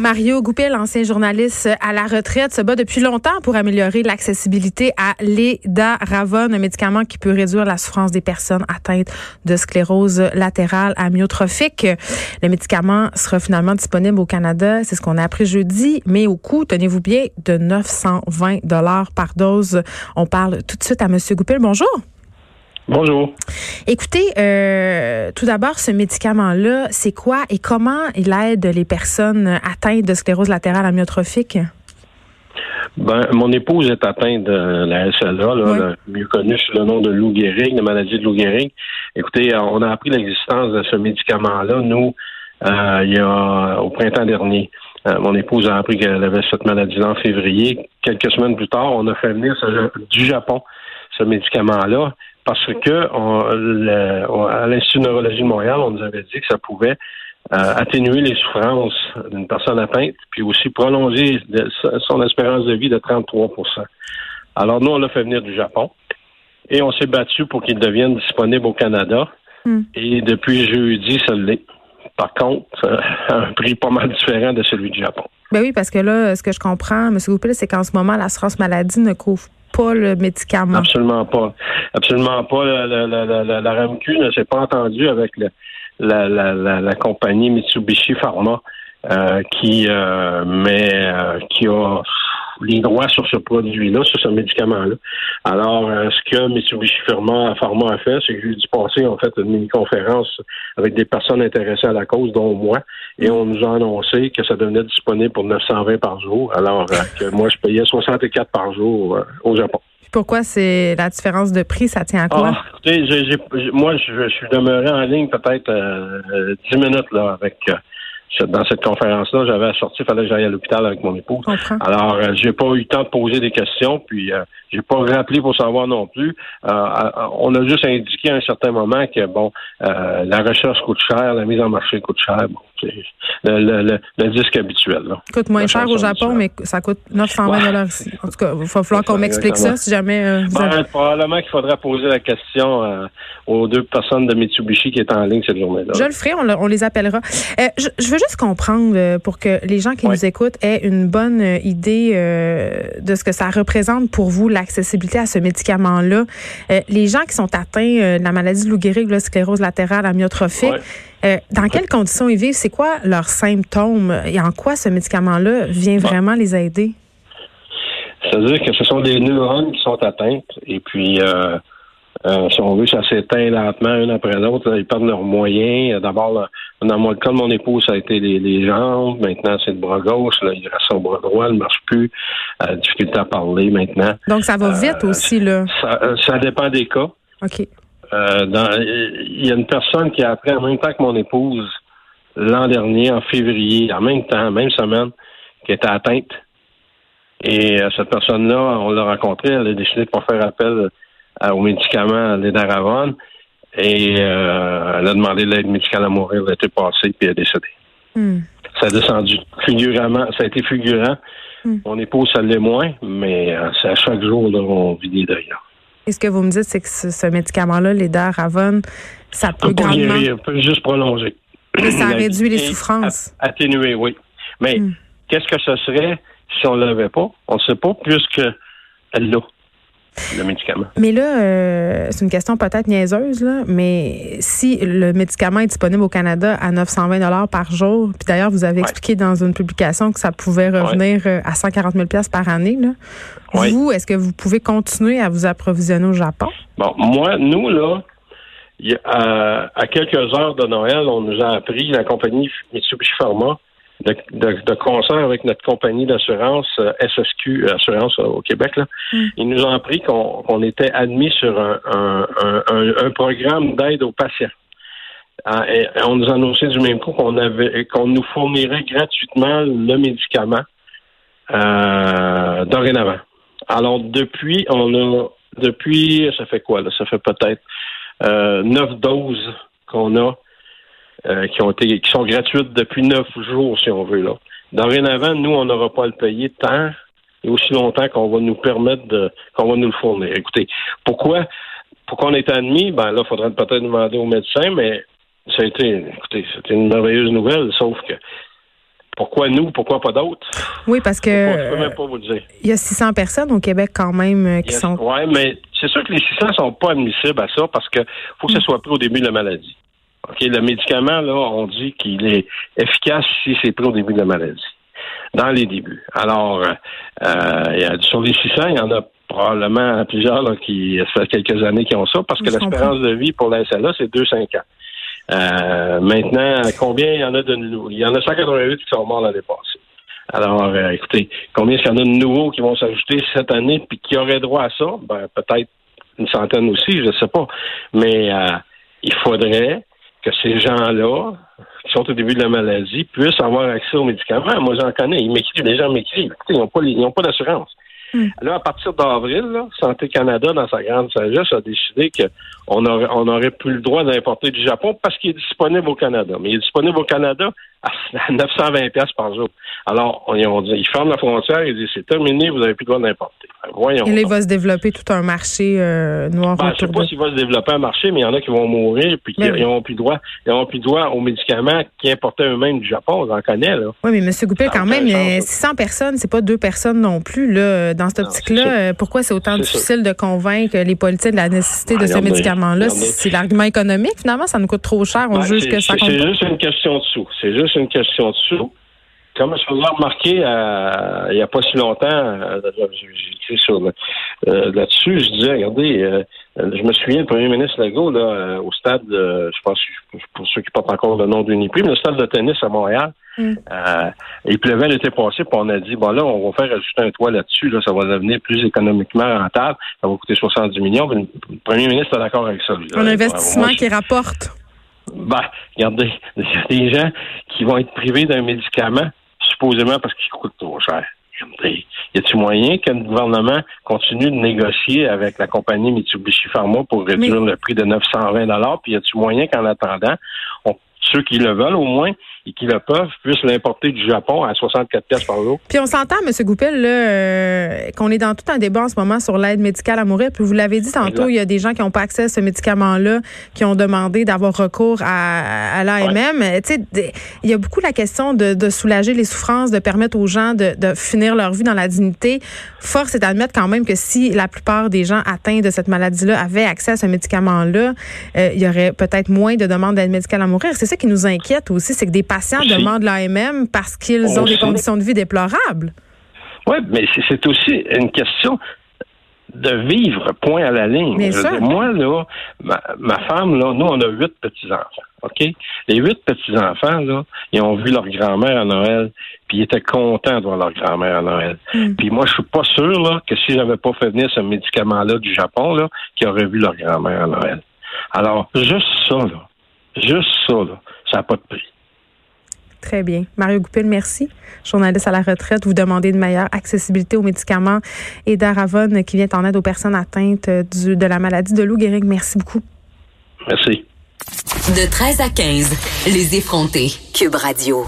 Mario Goupil, ancien journaliste à la retraite, se bat depuis longtemps pour améliorer l'accessibilité à l'Edaravone, un médicament qui peut réduire la souffrance des personnes atteintes de sclérose latérale amyotrophique. Le médicament sera finalement disponible au Canada, c'est ce qu'on a appris jeudi, mais au coût, tenez-vous bien, de 920 dollars par dose. On parle tout de suite à Monsieur Goupil. Bonjour. Bonjour. Écoutez, euh, tout d'abord, ce médicament-là, c'est quoi et comment il aide les personnes atteintes de sclérose latérale amyotrophique? Ben, mon épouse est atteinte de la SLA, mieux connue sous le nom de Lou Gehrig, de maladie de Lou Gehrig. Écoutez, euh, on a appris l'existence de ce médicament-là, nous, euh, il y a au printemps dernier. mon épouse a appris qu'elle avait cette maladie-là en février. Quelques semaines plus tard, on a fait venir du Japon ce médicament-là parce que on, à l'Institut de neurologie de Montréal, on nous avait dit que ça pouvait euh, atténuer les souffrances d'une personne atteinte, puis aussi prolonger son espérance de vie de 33% Alors nous, on l'a fait venir du Japon et on s'est battu pour qu'il devienne disponible au Canada. Hmm. Et depuis jeudi, ça l'est. Par contre, euh, un prix pas mal différent de celui du Japon. Ben oui, parce que là, ce que je comprends, M. Goupil, c'est qu'en ce moment, l'assurance maladie ne couvre pas le médicament. Absolument pas. Absolument pas. La, la, la, RAMQ ne s'est pas entendue avec la, compagnie Mitsubishi Pharma euh, qui euh, euh, qui a les droits sur ce produit-là, sur ce médicament-là. Alors, euh, ce que Mitsubishi Pharma, Pharma a fait, c'est que jeudi passé, en fait une mini-conférence avec des personnes intéressées à la cause, dont moi, et on nous a annoncé que ça devenait disponible pour 920 par jour, alors euh, que moi, je payais 64 par jour euh, au Japon. Pourquoi c'est la différence de prix? Ça tient à quoi? Ah, moi, je, suis demeuré en ligne peut-être 10 minutes là avec dans cette conférence-là, j'avais sorti, il fallait que j'aille à l'hôpital avec mon épouse. Alors, euh, j'ai pas eu le temps de poser des questions, puis euh, j'ai pas rappelé pour savoir non plus. Euh, euh, on a juste indiqué à un certain moment que bon, la recherche coûte cher, la mise en marché coûte cher. Bon, le, le, disque habituel. Là. Coûte moins cher au Japon, mais ça coûte 920 dollars ici. En tout cas, il va falloir qu'on m'explique ça si jamais. Euh, ben, Probablement qu'il faudra poser la question euh, aux deux personnes de Mitsubishi qui est en ligne cette journée-là. Je le ferai, on, les appellera. Euh, je, veux juste comprendre pour que les gens qui nous écoutent aient une bonne idée de ce que ça représente pour vous l'accessibilité à ce médicament-là. les gens qui sont atteints de la maladie de Lou Gehrig, la sclérose latérale amyotrophique. Euh, dans quelles conditions ils vivent? C'est quoi leurs symptômes? Et en quoi ce médicament-là vient vraiment les aider? C'est-à-dire que ce sont des neurones qui sont atteintes et puis, euh, euh, si on veut, ça s'éteint lentement une après l'autre. Ils perdent leurs moyens. D'abord, dans mon cas mon épouse, ça a été les, jambes. Maintenant, c'est le bras gauche. Là, il reste son bras droit, il ne marche plus. difficulté à parler maintenant. Donc, ça va vite aussi, là? Ça, ça dépend des cas. OK. Euh, il y a une personne qui a appris en même temps que mon épouse l'an dernier, en février, en même temps, même semaine, qui était atteinte. Et euh, cette personne-là, on l'a rencontrée, elle a décidé de pas faire appel euh, aux médicaments d'Edaravon et elle a demandé l'aide médicale à mourir l'été passé, puis elle est décédée. Hmm. Ça a descendu figuramment, ça a été figurant. Hmm. Mon épouse, ça l'est moins, mais c'est à chaque jour, là, on vit des deuils. Et ce que vous me dites, c'est que ce, médicament-là, les Ravon, ça peut grandement... Ça peut juste prolonger. ça réduit les souffrances. Atténuer, oui. Mais hmm. qu'est-ce que ce serait si on ne l'avait pas? On ne sait pas, puisque elle l'a le médicament. Mais là, euh, c'est une question peut-être niaiseuse, là, mais si le médicament est disponible au Canada à 920 dollars par jour, puis d'ailleurs, vous avez expliqué dans une publication que ça pouvait revenir euh, à 140 000 par année, là. vous, est-ce que vous pouvez continuer à vous approvisionner au Japon? Bon, moi, nous, là, à quelques heures de Noël, on nous a appris, la compagnie Mitsubishi Pharma, de, concert avec notre compagnie d'assurance euh, SSQ Assurance euh, au Québec. Là. Mm. Ils nous ont appris qu'on était admis sur un, un, programme d'aide aux patients. on nous annonçait du même coup qu'on avait qu'on nous fournirait gratuitement le médicament euh, dorénavant. Alors depuis, on a depuis ça fait quoi là? Ça fait peut-être euh, neuf doses qu'on a euh, qui ont été qui sont gratuites depuis neuf jours, si on veut là. Dorénavant, nous, on n'aura pas à le payer tant et aussi longtemps qu'on va nous permettre de qu'on va nous le fournir. Écoutez, pourquoi pourquoi on est admis? Ben là, il faudrait peut-être demander au médecin, mais ça a été, écoutez, c'était une merveilleuse nouvelle, sauf que pourquoi nous, pourquoi pas d'autres? Oui, parce que. Je peux même pas vous le dire. Il y a 600 personnes au Québec quand même euh, qui sont. Oui, mais c'est sûr que les 600 ne sont pas admissibles à ça parce qu'il faut que ce mm. soit pris au début de la maladie. OK, le médicament, là, on dit qu'il est efficace si c'est pris au début de la maladie. Dans les débuts. Alors, euh, sur les 600, il y en a probablement plusieurs là, qui, ça fait quelques années qui ont ça, parce que l'espérance de vie pour la SLA, c'est 2-5 ans. Euh, maintenant, combien il y en a de nouveaux? Il y en a 188 qui sont morts l'année passée. Alors, euh, écoutez, combien il y en a de nouveaux qui vont s'ajouter cette année puis qui auraient droit à ça? Ben, peut-être une centaine aussi, je ne sais pas. Mais euh, il faudrait que ces gens-là, qui sont au début de la maladie, puissent avoir accès aux médicaments. Moi, j'en connais. Ils m'écrivent, les gens m'écrivent. Écoutez, ils n'ont pas, ils n'ont pas d'assurance. Hmm. Là, à partir d'avril, Santé Canada, dans sa grande sagesse, a décidé qu'on aurait, on aurait plus le droit d'importer du Japon parce qu'il est disponible au Canada. Mais il est disponible au Canada à 920 pièces par jour. Alors, on, on dit, ils ferment la frontière, ils disent, c'est terminé, vous n'avez plus le droit d'importer. Voyons. Et là, il va se développer tout un marché euh, noir. Ben, je ne sais pas s'il va se développer un marché, mais il y en a qui vont mourir puis qui n'auront plus droit, ils plus droit aux médicaments qui importaient eux-mêmes du Japon. On en connaît, là. Oui, mais M. Goupil, quand même, 600 personnes, c'est pas deux personnes non plus, là. Dans cette optique-là, euh, pourquoi c'est autant difficile de convaincre les politiciens de la nécessité de ben, ce médicament-là? C'est l'argument économique, finalement, ça nous coûte trop cher. On ben, juge que ça C'est juste une question de sous. C'est juste une question de sous. Comme je faisais remarquer euh, il n'y a pas si longtemps, euh, j'ai écrit euh, là-dessus, je disais, regardez, je me souviens, le premier ministre Legault, là, au stade, je pense, pour ceux qui portent encore le nom d'Uniprix, mais le stade de tennis à Montréal, mm. il pleuvait l'été passé, puis on a dit, bon là, on va faire ajouter un toit là-dessus, là, ça va devenir plus économiquement rentable, ça va coûter 70 millions, le premier ministre est d'accord avec ça. Un investissement qui rapporte. Ben, regardez, il y a des gens qui vont être privés d'un médicament supposément parce qu'il coûte trop cher. Y a-t-il moyen que le gouvernement continue de négocier avec la compagnie Mitsubishi Pharma pour réduire le prix de 920 Puis y a-t-il moyen qu'en attendant, ceux qui le veulent au moins, et qui le peuvent puissent l'importer du Japon à 64 pièces par jour. Puis on s'entend, M. Goupil, là, euh, qu'on est dans tout un débat en ce moment sur l'aide médicale à mourir. Puis vous l'avez dit tantôt, il y a des gens qui n'ont pas accès à ce médicament-là, qui ont demandé d'avoir recours à, à l'AMM. Tu sais, il y a beaucoup la question de, de, soulager les souffrances, de permettre aux gens de, de finir leur vie dans la dignité. Force est d'admettre quand même que si la plupart des gens atteints de cette maladie-là avaient accès à ce médicament-là, euh, il y aurait peut-être moins de demandes d'aide médicale à mourir. C'est ça qui nous inquiète aussi, c'est que des patients demandent l'AMM parce qu'ils ont des conditions de vie déplorables. Oui, mais c'est aussi une question de vivre, point à la ligne. moi, là, ma, femme, là, nous, on a huit petits-enfants. OK? Les huit petits-enfants, là, ils ont vu leur grand-mère à Noël, puis ils étaient contents de voir leur grand-mère à Noël. Hmm. Puis moi, je suis pas sûr, là, que si j'avais pas fait venir ce médicament-là du Japon, là, qu'ils auraient vu leur grand-mère à Noël. Alors, juste ça, là. Juste ça, là. Ça n'a pas de prix. Très bien. Mario Goupil, merci. Journaliste à la retraite, vous demandez une meilleure accessibilité aux médicaments et d'Aravon qui vient en aide aux personnes atteintes du, de la maladie de Lou Gehrig. Merci beaucoup. Merci. De 13 à 15, les effrontés. Cube Radio.